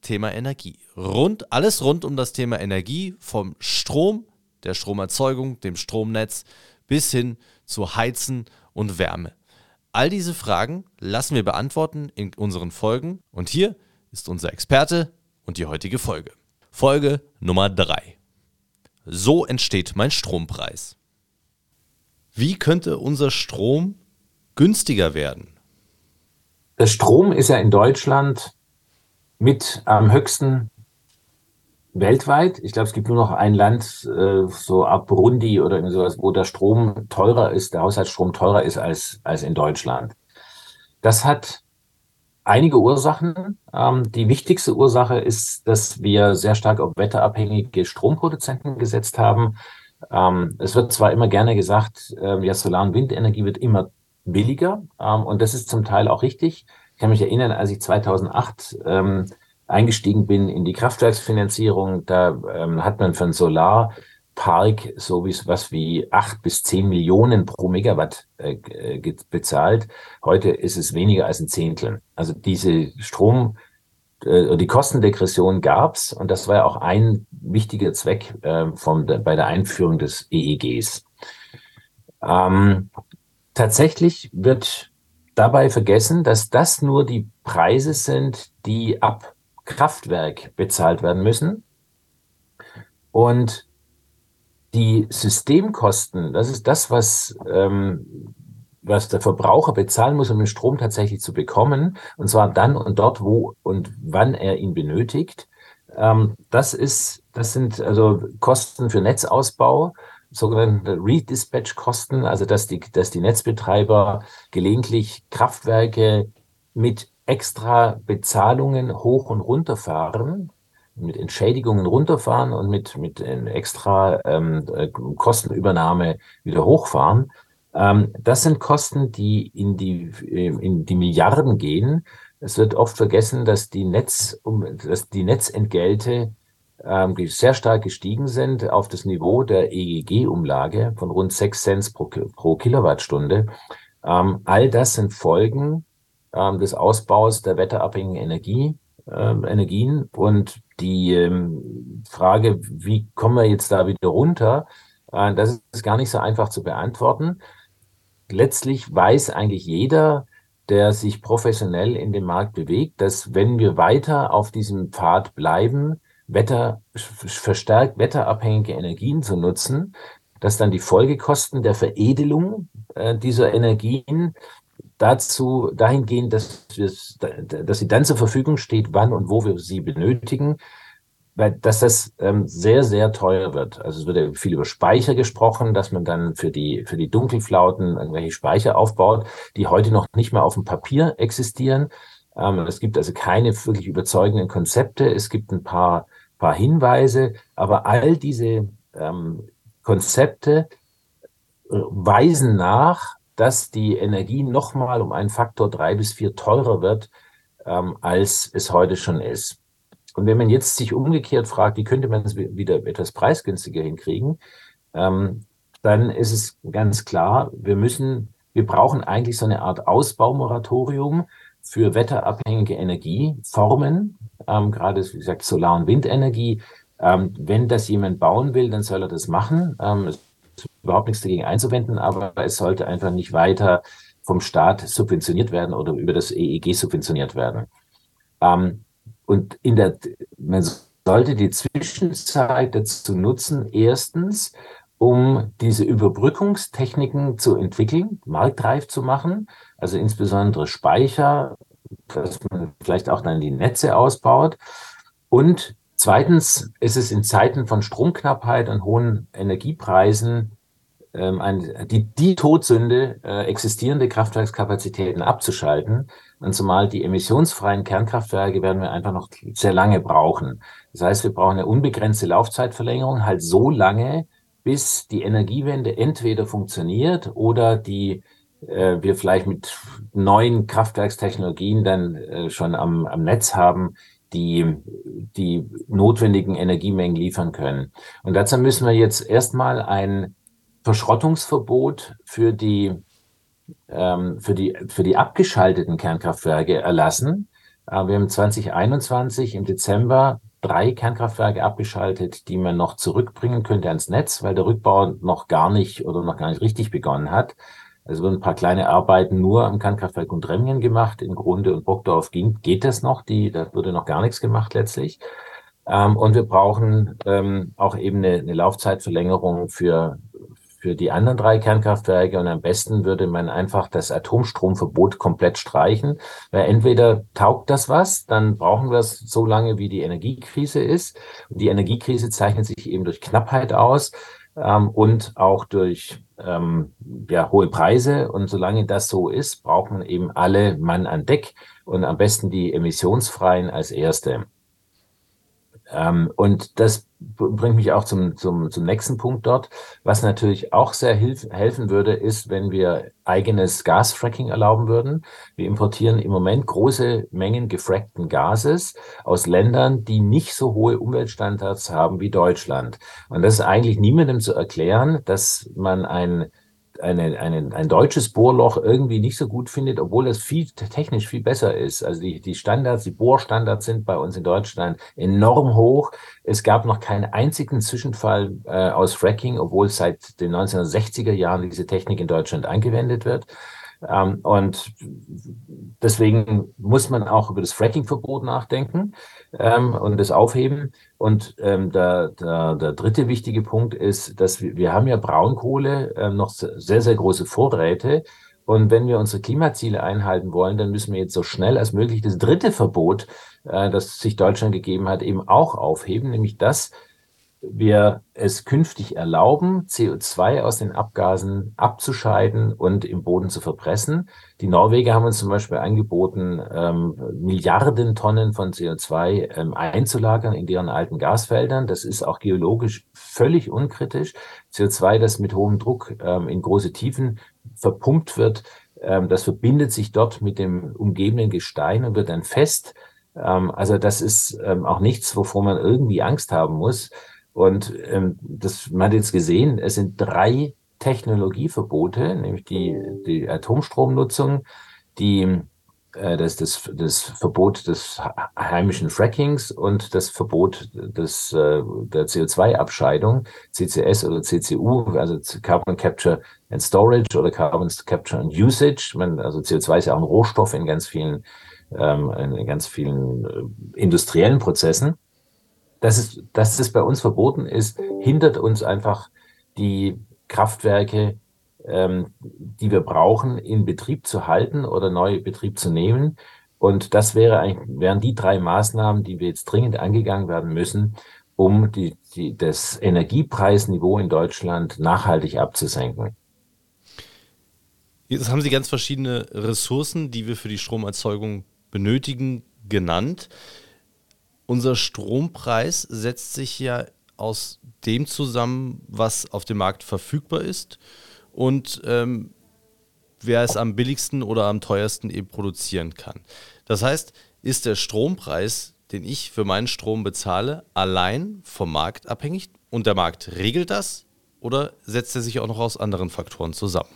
Thema Energie. Rund, alles rund um das Thema Energie, vom Strom, der Stromerzeugung, dem Stromnetz bis hin zu Heizen und Wärme. All diese Fragen lassen wir beantworten in unseren Folgen und hier ist unser Experte und die heutige Folge. Folge Nummer 3. So entsteht mein Strompreis. Wie könnte unser Strom günstiger werden? Der Strom ist ja in Deutschland mit am höchsten weltweit. Ich glaube, es gibt nur noch ein Land, äh, so ab Burundi oder sowas, wo der Strom teurer ist, der Haushaltsstrom teurer ist als, als in Deutschland. Das hat einige Ursachen. Ähm, die wichtigste Ursache ist, dass wir sehr stark auf wetterabhängige Stromproduzenten gesetzt haben. Ähm, es wird zwar immer gerne gesagt, äh, ja, Solar- und Windenergie wird immer billiger. Ähm, und das ist zum Teil auch richtig. Ich kann mich erinnern, als ich 2008 ähm, eingestiegen bin in die Kraftwerksfinanzierung, da ähm, hat man für einen Solarpark so wie was wie acht bis zehn Millionen pro Megawatt äh, bezahlt. Heute ist es weniger als ein Zehntel. Also diese Strom äh, die Kostendegression gab's und das war ja auch ein wichtiger Zweck äh, vom, bei der Einführung des EEGs. Ähm, tatsächlich wird dabei vergessen, dass das nur die Preise sind, die ab Kraftwerk bezahlt werden müssen. Und die Systemkosten, das ist das, was, ähm, was der Verbraucher bezahlen muss, um den Strom tatsächlich zu bekommen, und zwar dann und dort, wo und wann er ihn benötigt. Ähm, das ist, das sind also Kosten für Netzausbau, sogenannte Redispatch-Kosten, also dass die, dass die Netzbetreiber gelegentlich Kraftwerke mit extra Bezahlungen hoch und runter fahren, mit Entschädigungen runterfahren und mit, mit extra ähm, Kostenübernahme wieder hochfahren. Ähm, das sind Kosten, die in die, in die Milliarden gehen. Es wird oft vergessen, dass die Netz, dass die Netzentgelte ähm, sehr stark gestiegen sind auf das Niveau der EEG-Umlage von rund 6 Cent pro, pro Kilowattstunde. Ähm, all das sind Folgen ähm, des Ausbaus der wetterabhängigen Energie, äh, Energien und die ähm, Frage, wie kommen wir jetzt da wieder runter, äh, das ist gar nicht so einfach zu beantworten. Letztlich weiß eigentlich jeder, der sich professionell in dem Markt bewegt, dass wenn wir weiter auf diesem Pfad bleiben, Wetter, verstärkt wetterabhängige Energien zu nutzen, dass dann die Folgekosten der Veredelung äh, dieser Energien dazu dahingehend, dass, dass sie dann zur Verfügung steht, wann und wo wir sie benötigen, weil dass das ähm, sehr, sehr teuer wird. Also es wird ja viel über Speicher gesprochen, dass man dann für die, für die Dunkelflauten irgendwelche Speicher aufbaut, die heute noch nicht mal auf dem Papier existieren. Ähm, es gibt also keine wirklich überzeugenden Konzepte. Es gibt ein paar paar Hinweise, aber all diese ähm, Konzepte äh, weisen nach, dass die Energie nochmal um einen Faktor drei bis vier teurer wird, ähm, als es heute schon ist. Und wenn man jetzt sich umgekehrt fragt, wie könnte man es wieder etwas preisgünstiger hinkriegen, ähm, dann ist es ganz klar, wir müssen, wir brauchen eigentlich so eine Art Ausbaumoratorium für wetterabhängige Energieformen, ähm, gerade wie gesagt Solar- und Windenergie. Ähm, wenn das jemand bauen will, dann soll er das machen. Ähm, es ist überhaupt nichts dagegen einzuwenden, aber es sollte einfach nicht weiter vom Staat subventioniert werden oder über das EEG subventioniert werden. Ähm, und in der, man sollte die Zwischenzeit dazu nutzen, erstens, um diese Überbrückungstechniken zu entwickeln, marktreif zu machen, also insbesondere Speicher, dass man vielleicht auch dann die Netze ausbaut. Und zweitens ist es in Zeiten von Stromknappheit und hohen Energiepreisen ähm, ein, die, die Todsünde, äh, existierende Kraftwerkskapazitäten abzuschalten. Und zumal die emissionsfreien Kernkraftwerke werden wir einfach noch sehr lange brauchen. Das heißt, wir brauchen eine unbegrenzte Laufzeitverlängerung, halt so lange, bis die Energiewende entweder funktioniert oder die äh, wir vielleicht mit neuen Kraftwerkstechnologien dann äh, schon am, am Netz haben, die die notwendigen Energiemengen liefern können. Und dazu müssen wir jetzt erstmal ein Verschrottungsverbot für die ähm, für die für die abgeschalteten Kernkraftwerke erlassen. Äh, wir haben 2021 im Dezember drei Kernkraftwerke abgeschaltet, die man noch zurückbringen könnte ans Netz, weil der Rückbau noch gar nicht oder noch gar nicht richtig begonnen hat. Es wurden ein paar kleine Arbeiten nur am Kernkraftwerk Gundremmingen gemacht. In Grunde und Brockdorf ging, geht das noch. Die, da wurde noch gar nichts gemacht letztlich. Ähm, und wir brauchen ähm, auch eben eine, eine Laufzeitverlängerung für, für die anderen drei Kernkraftwerke. Und am besten würde man einfach das Atomstromverbot komplett streichen. Weil entweder taugt das was, dann brauchen wir es so lange, wie die Energiekrise ist. Und die Energiekrise zeichnet sich eben durch Knappheit aus ähm, und auch durch ähm, ja, hohe Preise. Und solange das so ist, braucht man eben alle Mann an Deck und am besten die emissionsfreien als erste. Ähm, und das bringt mich auch zum, zum, zum nächsten Punkt dort. Was natürlich auch sehr hilf, helfen würde, ist, wenn wir eigenes Gasfracking erlauben würden. Wir importieren im Moment große Mengen gefrackten Gases aus Ländern, die nicht so hohe Umweltstandards haben wie Deutschland. Und das ist eigentlich niemandem zu erklären, dass man ein eine, eine, ein deutsches Bohrloch irgendwie nicht so gut findet, obwohl es viel technisch viel besser ist. Also die, die Standards, die Bohrstandards sind bei uns in Deutschland enorm hoch. Es gab noch keinen einzigen Zwischenfall äh, aus Fracking, obwohl seit den 1960er Jahren diese Technik in Deutschland angewendet wird. Ähm, und deswegen muss man auch über das Fracking-Verbot nachdenken ähm, und das aufheben. Und ähm, der, der, der dritte wichtige Punkt ist, dass wir, wir haben ja Braunkohle äh, noch sehr, sehr große Vorräte. Und wenn wir unsere Klimaziele einhalten wollen, dann müssen wir jetzt so schnell als möglich das dritte Verbot, äh, das sich Deutschland gegeben hat, eben auch aufheben, nämlich das, wir es künftig erlauben, CO2 aus den Abgasen abzuscheiden und im Boden zu verpressen. Die Norweger haben uns zum Beispiel angeboten, ähm, Milliarden Tonnen von CO2 ähm, einzulagern in deren alten Gasfeldern. Das ist auch geologisch völlig unkritisch. CO2, das mit hohem Druck ähm, in große Tiefen verpumpt wird, ähm, das verbindet sich dort mit dem umgebenden Gestein und wird dann fest. Ähm, also das ist ähm, auch nichts, wovor man irgendwie Angst haben muss. Und ähm, das, man hat jetzt gesehen, es sind drei Technologieverbote, nämlich die, die Atomstromnutzung, die, äh, das, das, das Verbot des heimischen Frackings und das Verbot des, äh, der CO2-Abscheidung, CCS oder CCU, also Carbon Capture and Storage oder Carbon Capture and Usage. Man, also CO2 ist ja auch ein Rohstoff in ganz vielen, ähm, in ganz vielen äh, industriellen Prozessen dass es, dass es bei uns verboten ist, hindert uns einfach die Kraftwerke, ähm, die wir brauchen, in Betrieb zu halten oder neu Betrieb zu nehmen. Und das wäre eigentlich, wären die drei Maßnahmen, die wir jetzt dringend angegangen werden müssen, um die, die, das Energiepreisniveau in Deutschland nachhaltig abzusenken. Jetzt haben Sie ganz verschiedene Ressourcen, die wir für die Stromerzeugung benötigen, genannt. Unser Strompreis setzt sich ja aus dem zusammen, was auf dem Markt verfügbar ist und ähm, wer es am billigsten oder am teuersten eben produzieren kann. Das heißt, ist der Strompreis, den ich für meinen Strom bezahle, allein vom Markt abhängig und der Markt regelt das oder setzt er sich auch noch aus anderen Faktoren zusammen?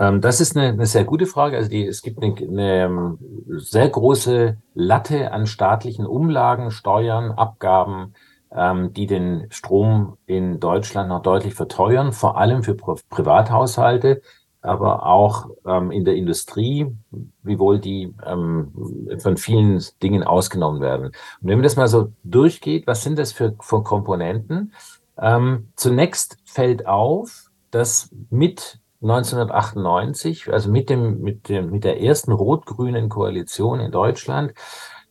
Ähm, das ist eine, eine, sehr gute Frage. Also die, es gibt eine, eine ähm, sehr große Latte an staatlichen Umlagen, Steuern, Abgaben, ähm, die den Strom in Deutschland noch deutlich verteuern, vor allem für Pri Privathaushalte, aber auch ähm, in der Industrie, wiewohl die ähm, von vielen Dingen ausgenommen werden. Und wenn man das mal so durchgeht, was sind das für, für Komponenten? Ähm, zunächst fällt auf, dass mit 1998, also mit dem, mit dem, mit der ersten rot-grünen Koalition in Deutschland,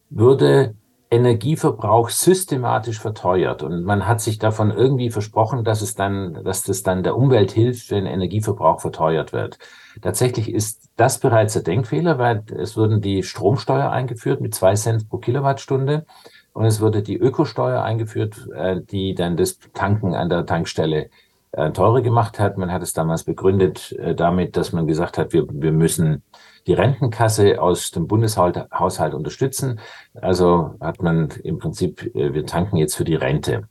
würde Energieverbrauch systematisch verteuert und man hat sich davon irgendwie versprochen, dass es dann, dass das dann der Umwelt hilft, wenn Energieverbrauch verteuert wird. Tatsächlich ist das bereits der Denkfehler, weil es wurden die Stromsteuer eingeführt mit zwei Cent pro Kilowattstunde und es wurde die Ökosteuer eingeführt, äh, die dann das Tanken an der Tankstelle teurer gemacht hat. Man hat es damals begründet äh, damit, dass man gesagt hat, wir, wir müssen die Rentenkasse aus dem Bundeshaushalt unterstützen. Also hat man im Prinzip, äh, wir tanken jetzt für die Rente.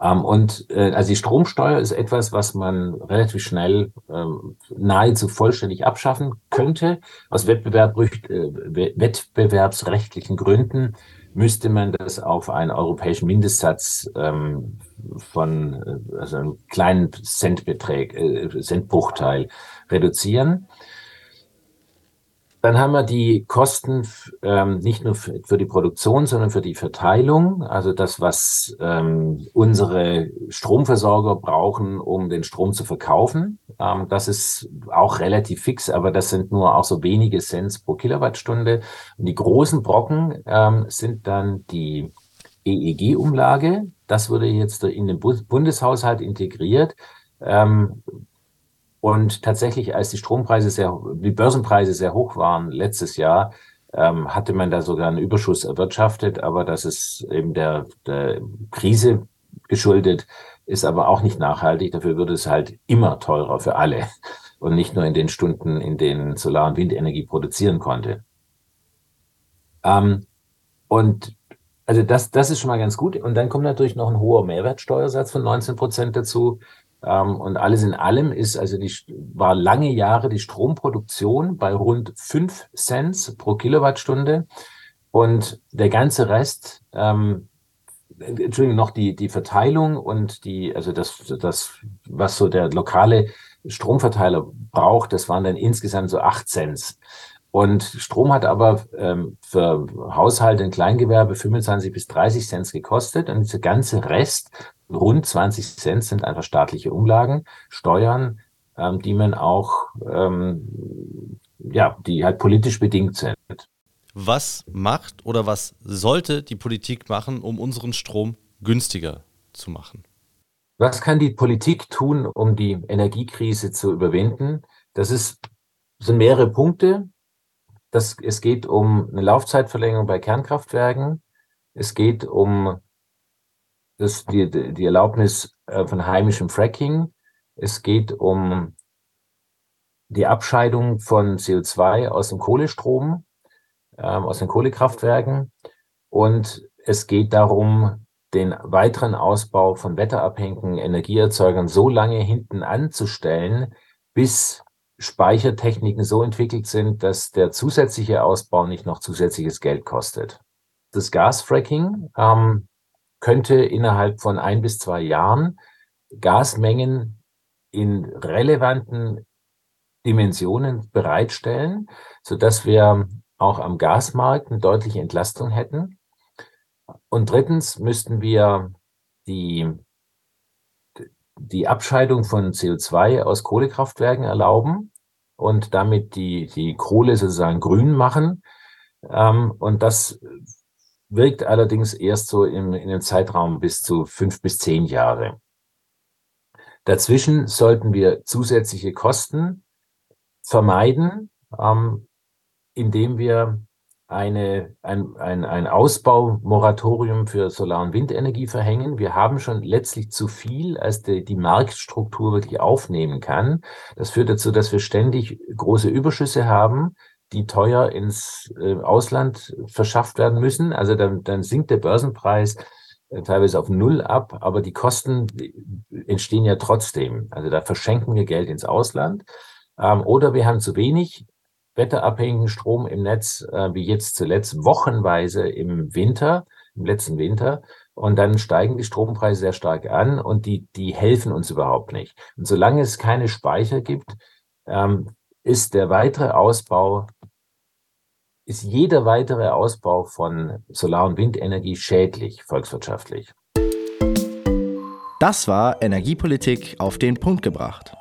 Ähm, und äh, also die Stromsteuer ist etwas, was man relativ schnell ähm, nahezu vollständig abschaffen könnte. Aus Wettbewerb, äh, wettbewerbsrechtlichen Gründen müsste man das auf einen europäischen Mindestsatz ähm, von äh, also einem kleinen Centbeträg, äh, Centbruchteil reduzieren. Dann haben wir die Kosten ähm, nicht nur für, für, die Produktion, sondern für die Verteilung. Also das, was ähm, unsere Stromversorger brauchen, um den Strom zu verkaufen. Ähm, das ist auch relativ fix, aber das sind nur auch so wenige Cents pro Kilowattstunde. Und die großen Brocken ähm, sind dann die EEG-Umlage. Das wurde jetzt in den Bundeshaushalt integriert. Ähm, und tatsächlich, als die Strompreise sehr, die Börsenpreise sehr hoch waren letztes Jahr, ähm, hatte man da sogar einen Überschuss erwirtschaftet, aber das ist eben der, der Krise geschuldet, ist aber auch nicht nachhaltig. Dafür würde es halt immer teurer für alle und nicht nur in den Stunden, in denen Solar- und Windenergie produzieren konnte. Ähm, und also das, das ist schon mal ganz gut. Und dann kommt natürlich noch ein hoher Mehrwertsteuersatz von 19 Prozent dazu. Ähm, und alles in allem ist also die, war lange Jahre die Stromproduktion bei rund fünf Cent pro Kilowattstunde. Und der ganze Rest, ähm, Entschuldigung, noch die, die Verteilung und die, also das, das, was so der lokale Stromverteiler braucht, das waren dann insgesamt so acht Cent. Und Strom hat aber ähm, für Haushalte und Kleingewerbe 25 bis 30 Cent gekostet. Und dieser ganze Rest rund 20 Cent sind einfach staatliche Umlagen, Steuern, ähm, die man auch, ähm, ja, die halt politisch bedingt sind. Was macht oder was sollte die Politik machen, um unseren Strom günstiger zu machen? Was kann die Politik tun, um die Energiekrise zu überwinden? Das ist, sind mehrere Punkte. Das, es geht um eine Laufzeitverlängerung bei Kernkraftwerken. Es geht um das, die, die Erlaubnis äh, von heimischem Fracking. Es geht um die Abscheidung von CO2 aus dem Kohlestrom, ähm, aus den Kohlekraftwerken. Und es geht darum, den weiteren Ausbau von wetterabhängigen Energieerzeugern so lange hinten anzustellen, bis Speichertechniken so entwickelt sind, dass der zusätzliche Ausbau nicht noch zusätzliches Geld kostet. Das Gasfracking ähm, könnte innerhalb von ein bis zwei Jahren Gasmengen in relevanten Dimensionen bereitstellen, so dass wir auch am Gasmarkt eine deutliche Entlastung hätten. Und drittens müssten wir die, die Abscheidung von CO2 aus Kohlekraftwerken erlauben und damit die, die Kohle sozusagen grün machen. Ähm, und das wirkt allerdings erst so im, in einem Zeitraum bis zu fünf bis zehn Jahre. Dazwischen sollten wir zusätzliche Kosten vermeiden, ähm, indem wir eine, ein, ein, ein Ausbaumoratorium für Solar- und Windenergie verhängen. Wir haben schon letztlich zu viel, als die, die Marktstruktur wirklich aufnehmen kann. Das führt dazu, dass wir ständig große Überschüsse haben, die teuer ins äh, Ausland verschafft werden müssen. Also dann, dann sinkt der Börsenpreis äh, teilweise auf Null ab, aber die Kosten entstehen ja trotzdem. Also da verschenken wir Geld ins Ausland. Ähm, oder wir haben zu wenig wetterabhängigen Strom im Netz, äh, wie jetzt zuletzt wochenweise im Winter, im letzten Winter. Und dann steigen die Strompreise sehr stark an und die, die helfen uns überhaupt nicht. Und solange es keine Speicher gibt, ähm, ist der weitere Ausbau ist jeder weitere Ausbau von Solar- und Windenergie schädlich volkswirtschaftlich. Das war Energiepolitik auf den Punkt gebracht.